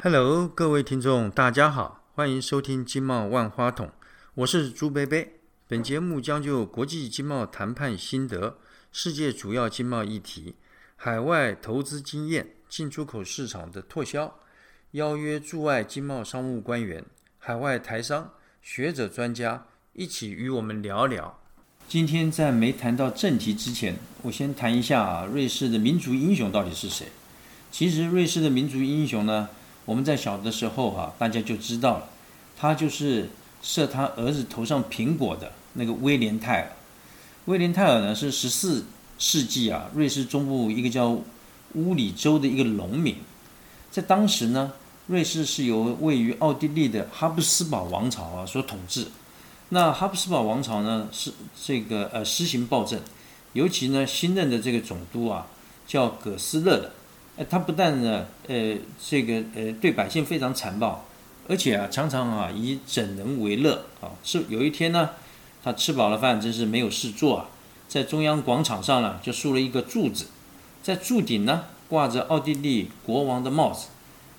Hello，各位听众，大家好，欢迎收听《经贸万花筒》，我是朱贝贝。本节目将就国际经贸谈判心得、世界主要经贸议题、海外投资经验、进出口市场的拓销，邀约驻外经贸商务官员、海外台商、学者专家一起与我们聊聊。今天在没谈到正题之前，我先谈一下，瑞士的民族英雄到底是谁？其实瑞士的民族英雄呢？我们在小的时候哈，大家就知道了，他就是射他儿子头上苹果的那个威廉泰尔。威廉泰尔呢是十四世纪啊，瑞士中部一个叫乌里州的一个农民。在当时呢，瑞士是由位于奥地利的哈布斯堡王朝啊所统治。那哈布斯堡王朝呢是这个呃施行暴政，尤其呢新任的这个总督啊叫葛斯勒的。呃，他不但呢，呃，这个呃，对百姓非常残暴，而且啊，常常啊以整人为乐啊。是有一天呢，他吃饱了饭，真是没有事做啊，在中央广场上呢，就竖了一个柱子，在柱顶呢挂着奥地利国王的帽子，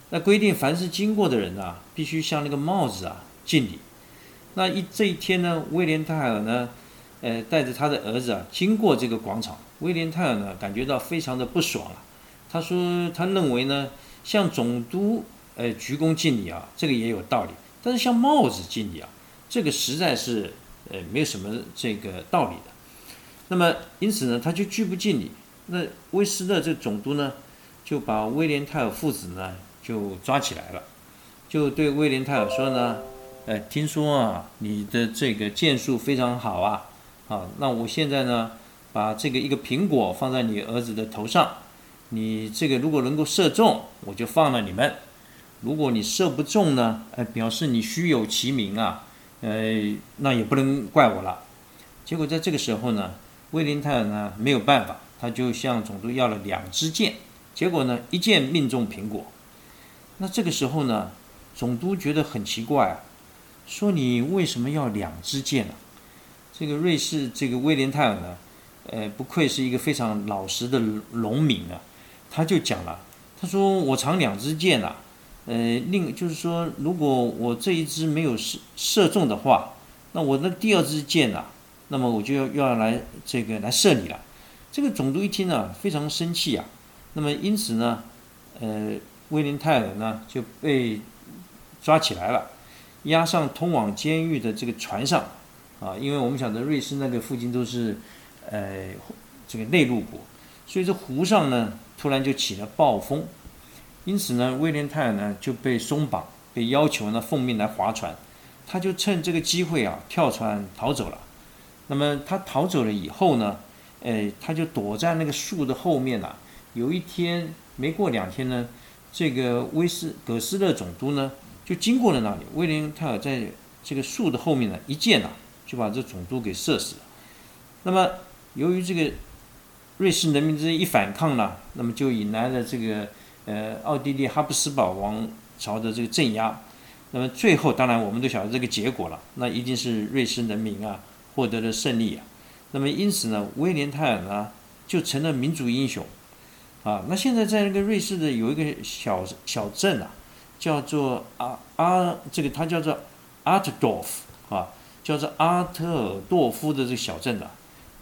那规定凡是经过的人啊，必须向那个帽子啊敬礼。那一这一天呢，威廉泰尔呢，呃，带着他的儿子啊经过这个广场，威廉泰尔呢感觉到非常的不爽啊。他说：“他认为呢，向总督呃鞠躬敬礼啊，这个也有道理。但是向帽子敬礼啊，这个实在是呃没有什么这个道理的。那么因此呢，他就拒不敬礼。那威斯勒这总督呢，就把威廉泰尔父子呢就抓起来了，就对威廉泰尔说呢：，呃，听说啊，你的这个剑术非常好啊，啊，那我现在呢，把这个一个苹果放在你儿子的头上。”你这个如果能够射中，我就放了你们；如果你射不中呢，呃，表示你虚有其名啊，呃，那也不能怪我了。结果在这个时候呢，威廉泰尔呢没有办法，他就向总督要了两支箭，结果呢一箭命中苹果。那这个时候呢，总督觉得很奇怪啊，说你为什么要两支箭呢？这个瑞士这个威廉泰尔呢，呃，不愧是一个非常老实的农民啊。他就讲了，他说我藏两支箭呐，呃，另就是说，如果我这一支没有射射中的话，那我的第二支箭呐，那么我就要要来这个来射你了。这个总督一听呢，非常生气啊。那么因此呢，呃，威廉泰尔呢就被抓起来了，押上通往监狱的这个船上啊，因为我们晓得瑞士那个附近都是呃这个内陆国，所以这湖上呢。突然就起了暴风，因此呢，威廉泰尔呢就被松绑，被要求呢奉命来划船。他就趁这个机会啊跳船逃走了。那么他逃走了以后呢，哎，他就躲在那个树的后面呐。有一天，没过两天呢，这个威斯葛斯勒总督呢就经过了那里。威廉泰尔在这个树的后面呢，一箭呐就把这总督给射死了。那么由于这个。瑞士人民这一反抗呢，那么就引来了这个呃奥地利哈布斯堡王朝的这个镇压，那么最后当然我们都晓得这个结果了，那一定是瑞士人民啊获得了胜利啊，那么因此呢，威廉泰尔呢就成了民族英雄啊。那现在在那个瑞士的有一个小小镇啊，叫做阿阿这个它叫做阿特多夫啊，叫做阿特尔多夫的这个小镇的，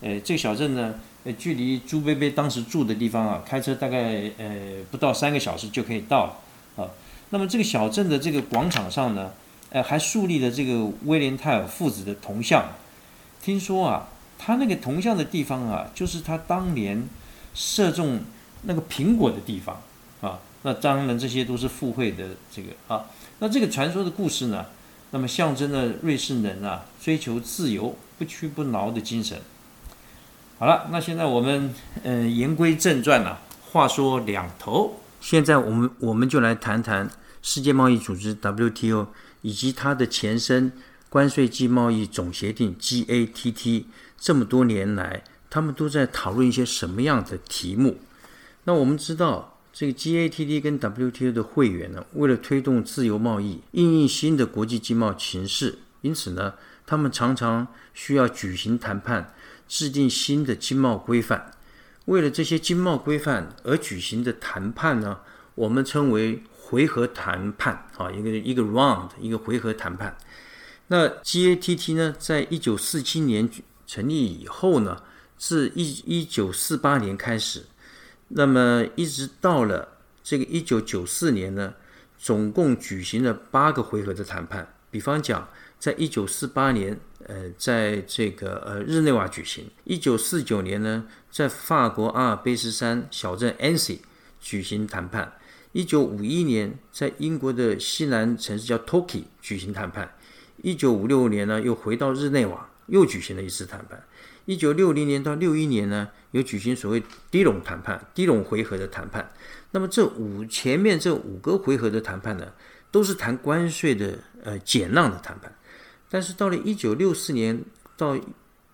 呃，这个小镇呢。距离朱贝贝当时住的地方啊，开车大概呃不到三个小时就可以到啊。那么这个小镇的这个广场上呢，呃，还树立了这个威廉泰尔父子的铜像。听说啊，他那个铜像的地方啊，就是他当年射中那个苹果的地方啊。那当然这些都是附会的这个啊。那这个传说的故事呢，那么象征了瑞士人啊追求自由、不屈不挠的精神。好了，那现在我们嗯言归正传了。话说两头，现在我们我们就来谈谈世界贸易组织 WTO 以及它的前身关税及贸易总协定 GATT。这么多年来，他们都在讨论一些什么样的题目？那我们知道，这个 GATT 跟 WTO 的会员呢，为了推动自由贸易，应应新的国际经贸形势，因此呢，他们常常需要举行谈判。制定新的经贸规范，为了这些经贸规范而举行的谈判呢，我们称为回合谈判啊，一个一个 round 一个回合谈判。那 GATT 呢，在一九四七年成立以后呢，自一一九四八年开始，那么一直到了这个一九九四年呢，总共举行了八个回合的谈判。比方讲，在一九四八年，呃，在这个呃日内瓦举行；一九四九年呢，在法国阿尔卑斯山小镇 Annecy 举行谈判；一九五一年，在英国的西南城市叫 Toki 举行谈判；一九五六年呢，又回到日内瓦，又举行了一次谈判；一九六零年到六一年呢，又举行所谓低隆谈判、低隆回合的谈判。那么这五前面这五个回合的谈判呢？都是谈关税的呃减让的谈判，但是到了一九六四年到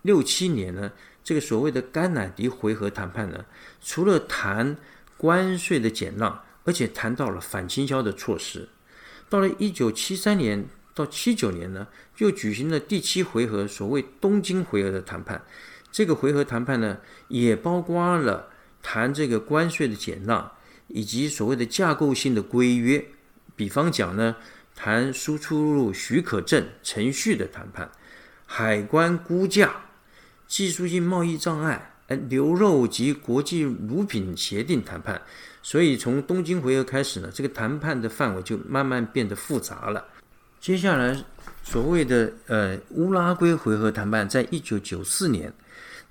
六七年呢，这个所谓的甘乃迪回合谈判呢，除了谈关税的减让，而且谈到了反倾销的措施。到了一九七三年到七九年呢，又举行了第七回合所谓东京回合的谈判。这个回合谈判呢，也包括了谈这个关税的减让，以及所谓的架构性的规约。比方讲呢，谈输出入许可证程序的谈判，海关估价、技术性贸易障碍、呃牛肉及国际乳品协定谈判。所以从东京回合开始呢，这个谈判的范围就慢慢变得复杂了。接下来所谓的呃乌拉圭回合谈判，在一九九四年，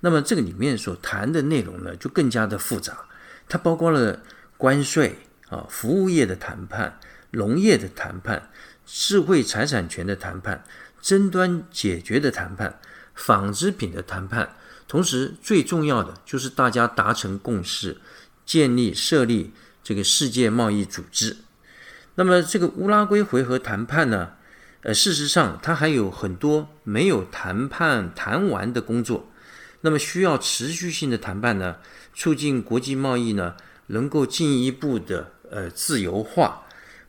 那么这个里面所谈的内容呢，就更加的复杂，它包括了关税啊、服务业的谈判。农业的谈判、智慧财产权的谈判、争端解决的谈判、纺织品的谈判，同时最重要的就是大家达成共识，建立设立这个世界贸易组织。那么这个乌拉圭回合谈判呢？呃，事实上它还有很多没有谈判谈完的工作，那么需要持续性的谈判呢，促进国际贸易呢能够进一步的呃自由化。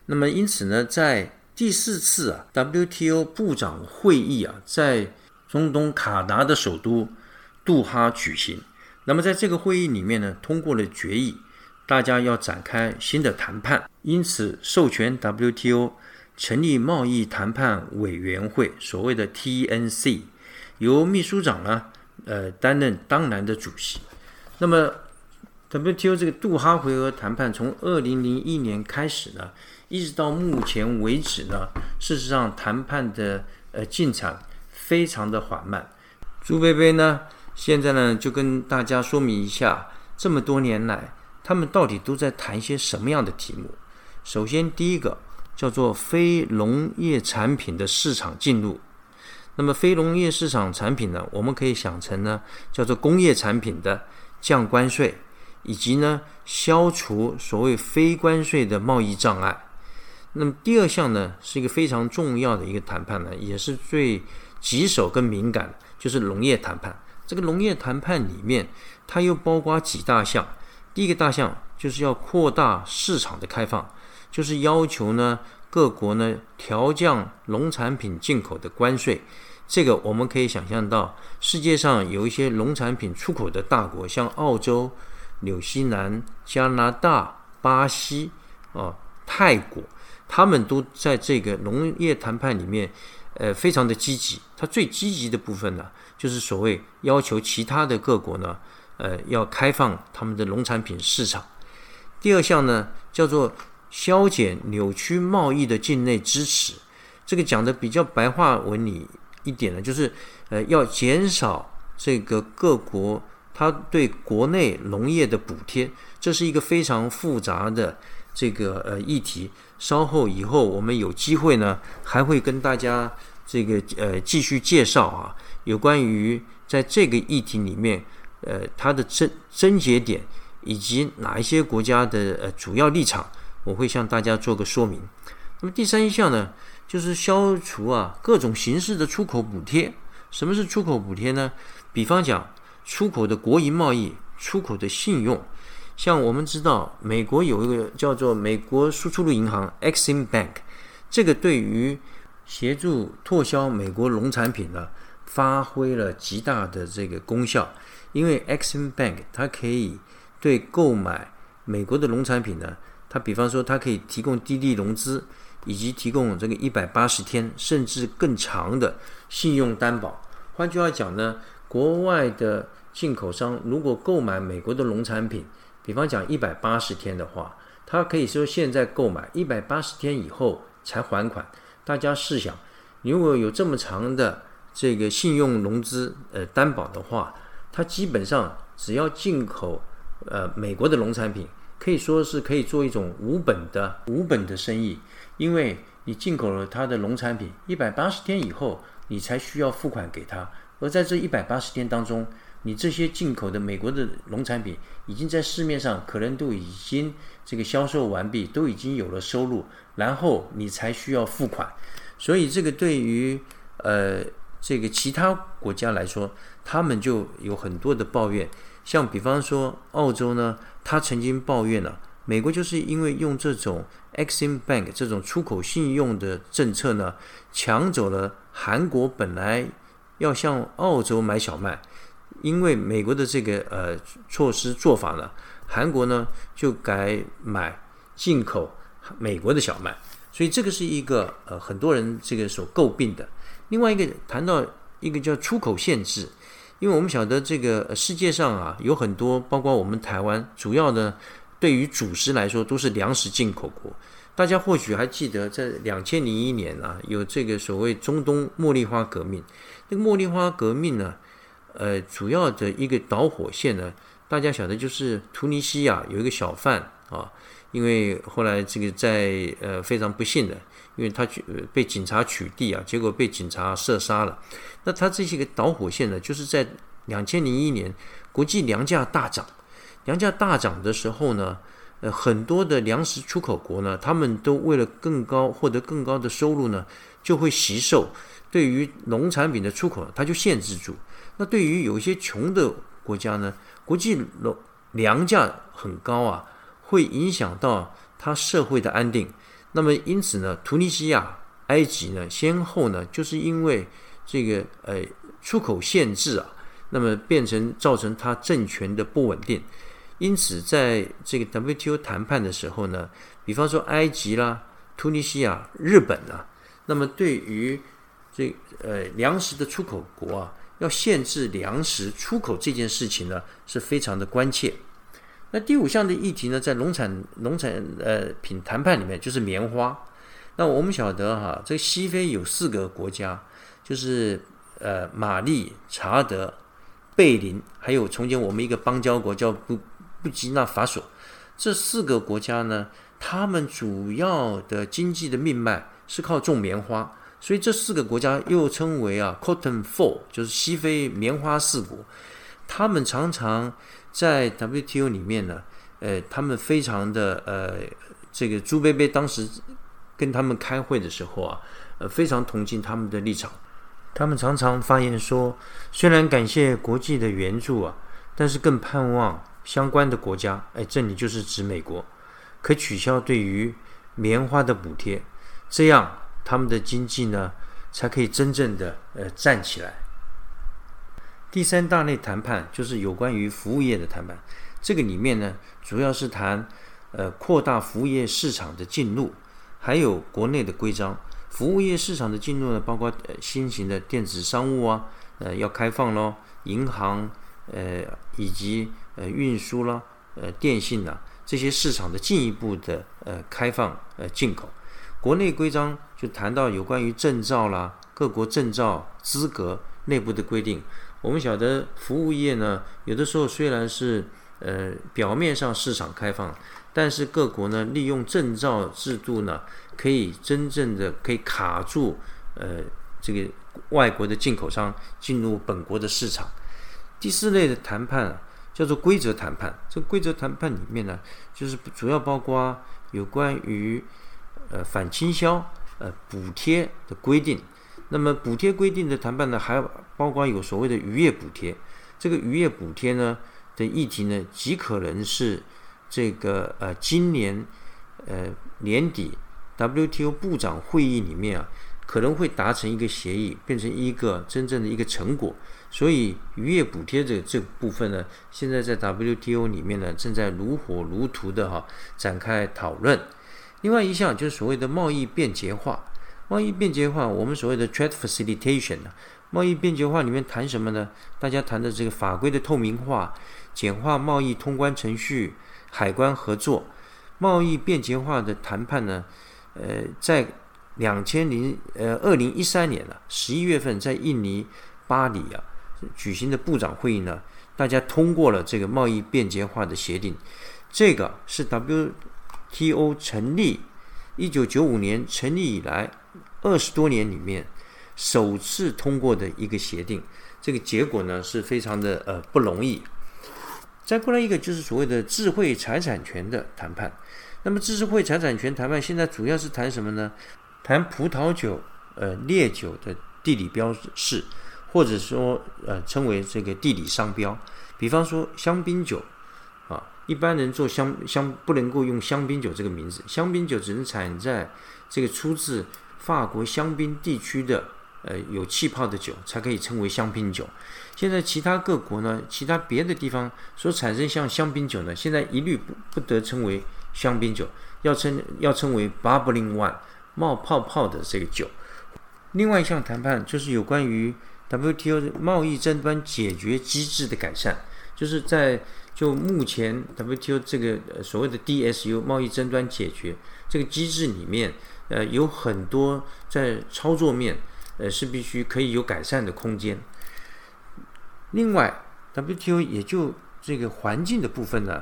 那么，因此呢，在第四次啊 WTO 部长会议啊，在中东卡达的首都杜哈举行。那么，在这个会议里面呢，通过了决议，大家要展开新的谈判。因此，授权 WTO 成立贸易谈判委员会，所谓的 TNC，由秘书长呢，呃，担任当然的主席。那么，WTO 这个杜哈回合谈判从二零零一年开始呢。一直到目前为止呢，事实上谈判的呃进展非常的缓慢。朱贝贝呢，现在呢就跟大家说明一下，这么多年来他们到底都在谈些什么样的题目。首先，第一个叫做非农业产品的市场进入。那么，非农业市场产品呢，我们可以想成呢叫做工业产品的降关税，以及呢消除所谓非关税的贸易障碍。那么第二项呢，是一个非常重要的一个谈判呢，也是最棘手跟敏感，就是农业谈判。这个农业谈判里面，它又包括几大项。第一个大项就是要扩大市场的开放，就是要求呢各国呢调降农产品进口的关税。这个我们可以想象到，世界上有一些农产品出口的大国，像澳洲、纽西兰、加拿大、巴西、啊泰国。他们都在这个农业谈判里面，呃，非常的积极。他最积极的部分呢，就是所谓要求其他的各国呢，呃，要开放他们的农产品市场。第二项呢，叫做削减扭曲贸易的境内支持。这个讲的比较白话文里一点呢，就是呃，要减少这个各国他对国内农业的补贴。这是一个非常复杂的这个呃议题。稍后以后，我们有机会呢，还会跟大家这个呃继续介绍啊，有关于在这个议题里面，呃，它的症症结点以及哪一些国家的呃主要立场，我会向大家做个说明。那么第三项呢，就是消除啊各种形式的出口补贴。什么是出口补贴呢？比方讲，出口的国营贸易、出口的信用。像我们知道，美国有一个叫做美国输出路银行 （Exim Bank），这个对于协助拓销美国农产品呢，发挥了极大的这个功效。因为 Exim Bank 它可以对购买美国的农产品呢，它比方说它可以提供低利融资，以及提供这个一百八十天甚至更长的信用担保。换句话讲呢，国外的进口商如果购买美国的农产品，比方讲一百八十天的话，他可以说现在购买一百八十天以后才还款。大家试想，如果有这么长的这个信用融资呃担保的话，它基本上只要进口呃美国的农产品，可以说是可以做一种无本的无本的生意，因为你进口了它的农产品，一百八十天以后你才需要付款给他，而在这一百八十天当中，你这些进口的美国的农产品已经在市面上可能都已经这个销售完毕，都已经有了收入，然后你才需要付款。所以这个对于呃这个其他国家来说，他们就有很多的抱怨。像比方说澳洲呢，他曾经抱怨了美国就是因为用这种 Exim Bank 这种出口信用的政策呢，抢走了韩国本来要向澳洲买小麦。因为美国的这个呃措施做法呢，韩国呢就改买进口美国的小麦，所以这个是一个呃很多人这个所诟病的。另外一个谈到一个叫出口限制，因为我们晓得这个世界上啊有很多，包括我们台湾，主要呢对于主食来说都是粮食进口国。大家或许还记得，在两千零一年啊有这个所谓中东茉莉花革命，那个茉莉花革命呢。呃，主要的一个导火线呢，大家晓得就是突尼西亚有一个小贩啊，因为后来这个在呃非常不幸的，因为他去被警察取缔啊，结果被警察射杀了。那他这些个导火线呢，就是在两千零一年国际粮价大涨，粮价大涨的时候呢，呃，很多的粮食出口国呢，他们都为了更高获得更高的收入呢，就会吸售对于农产品的出口，它就限制住。那对于有一些穷的国家呢，国际粮粮价很高啊，会影响到它社会的安定。那么因此呢，突尼西亚、埃及呢，先后呢，就是因为这个呃出口限制啊，那么变成造成它政权的不稳定。因此，在这个 WTO 谈判的时候呢，比方说埃及啦、突尼西亚、日本啊，那么对于这呃粮食的出口国啊。要限制粮食出口这件事情呢，是非常的关切。那第五项的议题呢，在农产农产呃品谈判里面就是棉花。那我们晓得哈，这西非有四个国家，就是呃马利、查德、贝林，还有从前我们一个邦交国叫布布吉纳法索。这四个国家呢，他们主要的经济的命脉是靠种棉花。所以这四个国家又称为啊，Cotton Four，就是西非棉花四国。他们常常在 WTO 里面呢，呃，他们非常的呃，这个朱贝贝当时跟他们开会的时候啊，呃，非常同情他们的立场。他们常常发言说，虽然感谢国际的援助啊，但是更盼望相关的国家，哎，这里就是指美国，可取消对于棉花的补贴，这样。他们的经济呢，才可以真正的呃站起来。第三大类谈判就是有关于服务业的谈判，这个里面呢，主要是谈呃扩大服务业市场的进入，还有国内的规章。服务业市场的进入呢，包括呃新型的电子商务啊，呃要开放咯，银行呃以及呃运输啦，呃电信啊这些市场的进一步的呃开放呃进口。国内规章就谈到有关于证照啦，各国证照资格内部的规定。我们晓得服务业呢，有的时候虽然是呃表面上市场开放，但是各国呢利用证照制度呢，可以真正的可以卡住呃这个外国的进口商进入本国的市场。第四类的谈判叫做规则谈判，这个规则谈判里面呢，就是主要包括有关于。呃，反倾销、呃补贴的规定，那么补贴规定的谈判呢，还包括有所谓的渔业补贴。这个渔业补贴呢的议题呢，极可能是这个呃今年呃年底 WTO 部长会议里面啊，可能会达成一个协议，变成一个真正的一个成果。所以渔业补贴这这部分呢，现在在 WTO 里面呢，正在如火如荼的哈展开讨论。另外一项就是所谓的贸易便捷化。贸易便捷化，我们所谓的 trade facilitation 呢，贸易便捷化里面谈什么呢？大家谈的这个法规的透明化、简化贸易通关程序、海关合作。贸易便捷化的谈判呢，呃，在两千零呃二零一三年呢十一月份，在印尼巴黎啊举行的部长会议呢，大家通过了这个贸易便捷化的协定。这个是 W TO 成立一九九五年成立以来二十多年里面首次通过的一个协定。这个结果呢是非常的呃不容易。再过来一个就是所谓的智慧财产权的谈判。那么智慧财产权谈判现在主要是谈什么呢？谈葡萄酒、呃烈酒的地理标识，或者说呃称为这个地理商标。比方说香槟酒，啊，一般人做香香不能够用香槟酒这个名字，香槟酒只能产在这个出自法国香槟地区的呃有气泡的酒才可以称为香槟酒。现在其他各国呢，其他别的地方所产生像香槟酒呢，现在一律不不得称为。香槟酒要称要称为 bubbling wine 冒泡泡的这个酒。另外一项谈判就是有关于 WTO 贸易争端解决机制的改善，就是在就目前 WTO 这个所谓的 DSU 贸易争端解决这个机制里面，呃，有很多在操作面呃是必须可以有改善的空间。另外，WTO 也就这个环境的部分呢。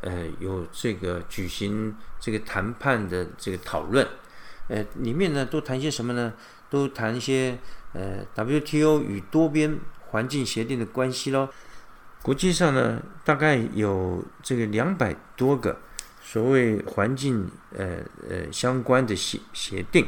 呃，有这个举行这个谈判的这个讨论，呃，里面呢都谈些什么呢？都谈一些呃 WTO 与多边环境协定的关系喽。国际上呢，大概有这个两百多个所谓环境呃呃相关的协协定，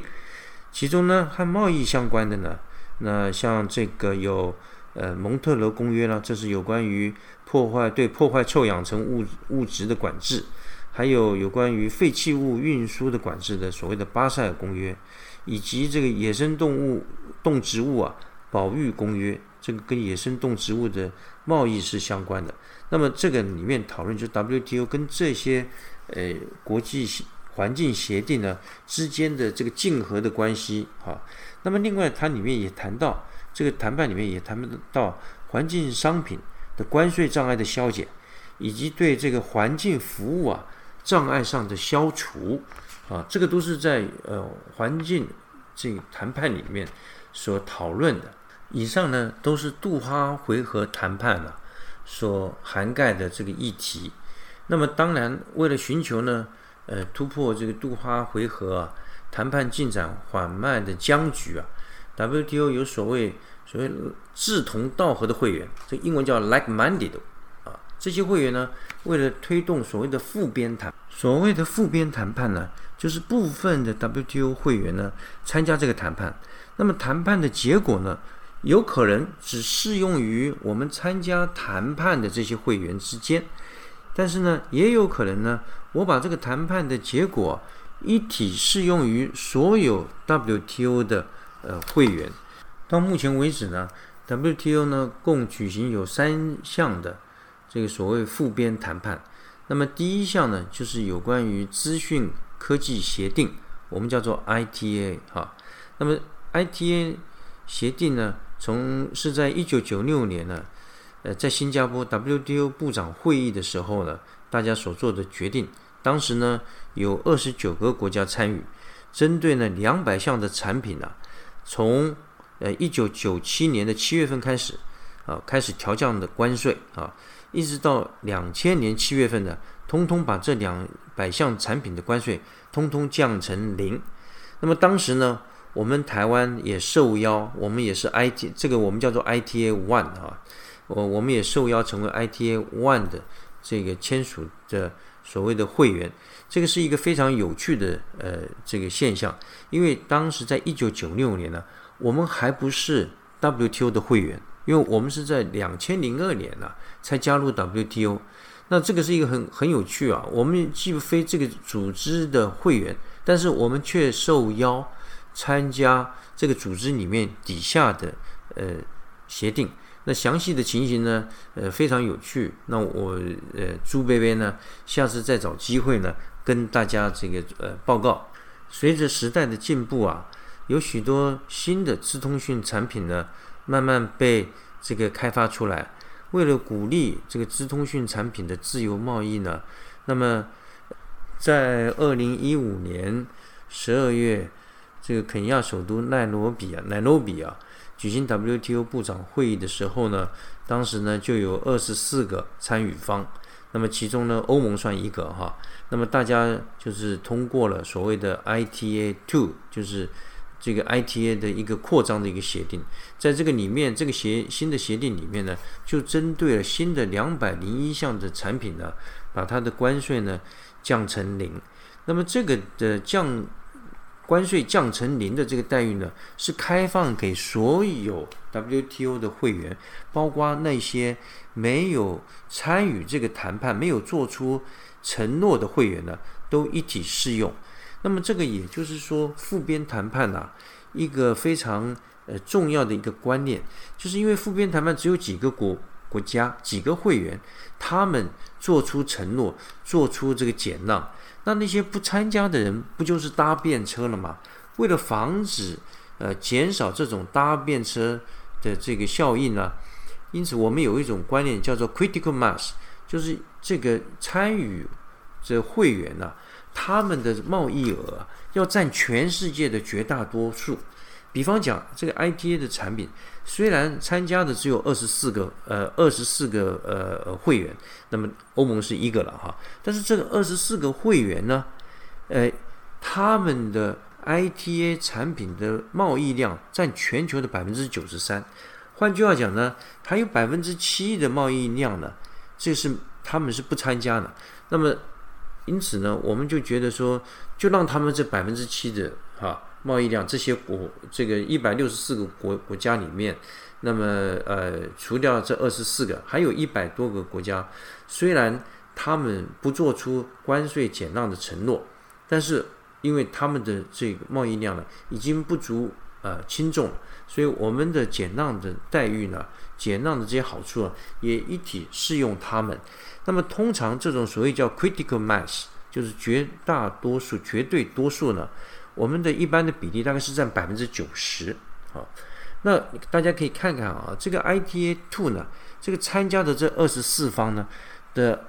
其中呢和贸易相关的呢，那像这个有呃蒙特罗公约呢，这是有关于。破坏对破坏臭氧层物物质的管制，还有有关于废弃物运输的管制的所谓的巴塞尔公约，以及这个野生动物动植物啊保育公约，这个跟野生动植物的贸易是相关的。那么这个里面讨论就 WTO 跟这些呃国际环境协定呢之间的这个竞合的关系啊。那么另外它里面也谈到这个谈判里面也谈不到环境商品。的关税障碍的消减，以及对这个环境服务啊障碍上的消除啊，这个都是在呃环境这谈判里面所讨论的。以上呢都是杜哈回合谈判啊所涵盖的这个议题。那么当然，为了寻求呢呃突破这个杜哈回合啊谈判进展缓慢的僵局啊，WTO 有所谓。所谓志同道合的会员，这英文叫 like-minded 啊，这些会员呢，为了推动所谓的复边谈，所谓的复边谈判呢，就是部分的 WTO 会员呢参加这个谈判，那么谈判的结果呢，有可能只适用于我们参加谈判的这些会员之间，但是呢，也有可能呢，我把这个谈判的结果一体适用于所有 WTO 的呃会员。到目前为止呢，WTO 呢共举行有三项的这个所谓复边谈判。那么第一项呢，就是有关于资讯科技协定，我们叫做 ITA 哈。那么 ITA 协定呢，从是在一九九六年呢，呃，在新加坡 WTO 部长会议的时候呢，大家所做的决定。当时呢，有二十九个国家参与，针对呢两百项的产品呢，从呃，一九九七年的七月份开始，啊，开始调降的关税啊，一直到两千年七月份呢，通通把这两百项产品的关税通通降成零。那么当时呢，我们台湾也受邀，我们也是 IT 这个我们叫做 ITA One 啊，我我们也受邀成为 ITA One 的这个签署的所谓的会员。这个是一个非常有趣的呃这个现象，因为当时在一九九六年呢。我们还不是 WTO 的会员，因为我们是在两千零二年呢才加入 WTO。那这个是一个很很有趣啊。我们既非这个组织的会员，但是我们却受邀参加这个组织里面底下的呃协定。那详细的情形呢，呃，非常有趣。那我呃朱贝贝呢，下次再找机会呢，跟大家这个呃报告。随着时代的进步啊，有许多新的资通讯产品呢，慢慢被这个开发出来。为了鼓励这个资通讯产品的自由贸易呢，那么在二零一五年十二月，这个肯亚首都奈罗比啊，奈罗比啊。举行 WTO 部长会议的时候呢，当时呢就有二十四个参与方，那么其中呢欧盟算一个哈，那么大家就是通过了所谓的 ITA Two，就是这个 ITA 的一个扩张的一个协定，在这个里面，这个协新的协定里面呢，就针对了新的两百零一项的产品呢，把它的关税呢降成零，那么这个的降。关税降成零的这个待遇呢，是开放给所有 WTO 的会员，包括那些没有参与这个谈判、没有做出承诺的会员呢，都一体适用。那么这个也就是说，复边谈判呐，一个非常呃重要的一个观念，就是因为复边谈判只有几个国国家、几个会员，他们做出承诺、做出这个减让。那那些不参加的人不就是搭便车了吗？为了防止呃减少这种搭便车的这个效应呢，因此我们有一种观念叫做 critical mass，就是这个参与这会员呢，他们的贸易额要占全世界的绝大多数。比方讲，这个 ITA 的产品虽然参加的只有二十四个，呃，二十四个呃会员，那么欧盟是一个了哈，但是这个二十四个会员呢，呃，他们的 ITA 产品的贸易量占全球的百分之九十三，换句话讲呢，还有百分之七的贸易量呢，这是他们是不参加的。那么因此呢，我们就觉得说，就让他们这百分之七的哈。贸易量这些国这个一百六十四个国国家里面，那么呃除掉这二十四个，还有一百多个国家，虽然他们不做出关税减让的承诺，但是因为他们的这个贸易量呢已经不足呃轻重，所以我们的减让的待遇呢，减让的这些好处啊，也一体适用他们。那么通常这种所谓叫 critical mass，就是绝大多数、绝对多数呢。我们的一般的比例大概是占百分之九十，啊，那大家可以看看啊，这个 ITA Two 呢，这个参加的这二十四方呢的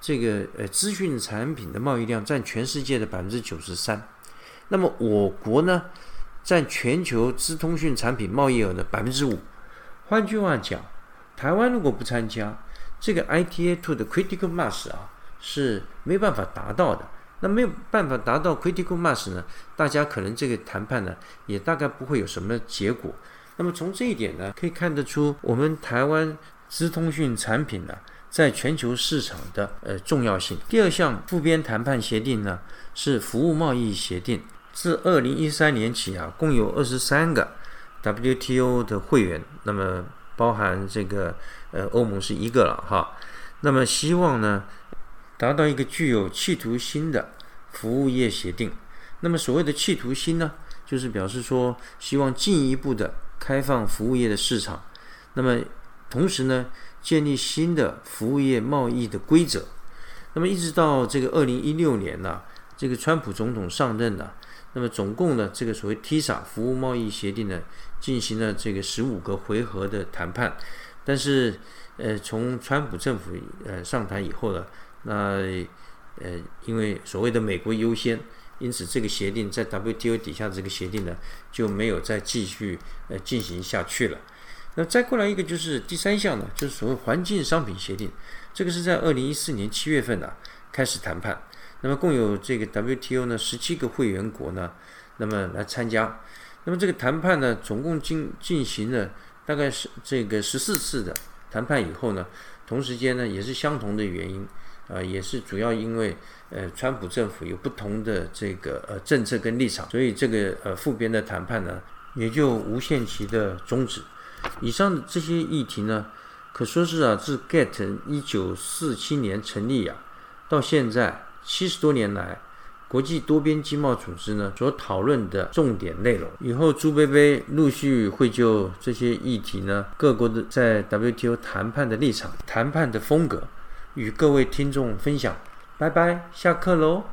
这个呃资讯产品的贸易量占全世界的百分之九十三，那么我国呢占全球资通讯产品贸易额的百分之五，换句话讲，台湾如果不参加这个 ITA Two 的 Critical Mass 啊，是没办法达到的。那没有办法达到 critical mass 呢？大家可能这个谈判呢，也大概不会有什么结果。那么从这一点呢，可以看得出我们台湾资通讯产品呢，在全球市场的呃重要性。第二项复边谈判协定呢，是服务贸易协定。自二零一三年起啊，共有二十三个 WTO 的会员，那么包含这个呃欧盟是一个了哈。那么希望呢？达到一个具有企图心的服务业协定。那么所谓的企图心呢，就是表示说希望进一步的开放服务业的市场。那么同时呢，建立新的服务业贸易的规则。那么一直到这个二零一六年呢，这个川普总统上任了。那么总共呢，这个所谓 TISA 服务贸易协定呢，进行了这个十五个回合的谈判。但是呃，从川普政府呃上台以后呢。那呃，因为所谓的美国优先，因此这个协定在 WTO 底下的这个协定呢，就没有再继续呃进行下去了。那再过来一个就是第三项呢，就是所谓环境商品协定，这个是在二零一四年七月份呢开始谈判。那么共有这个 WTO 呢十七个会员国呢，那么来参加。那么这个谈判呢，总共进进行了大概是这个十四次的谈判以后呢，同时间呢也是相同的原因。呃，也是主要因为呃，川普政府有不同的这个呃政策跟立场，所以这个呃复编的谈判呢，也就无限期的终止。以上的这些议题呢，可说是啊，自 GATT 一九四七年成立啊，到现在七十多年来，国际多边经贸组织呢所讨论的重点内容。以后朱贝贝陆续会就这些议题呢，各国的在 WTO 谈判的立场、谈判的风格。与各位听众分享。拜拜下课喽。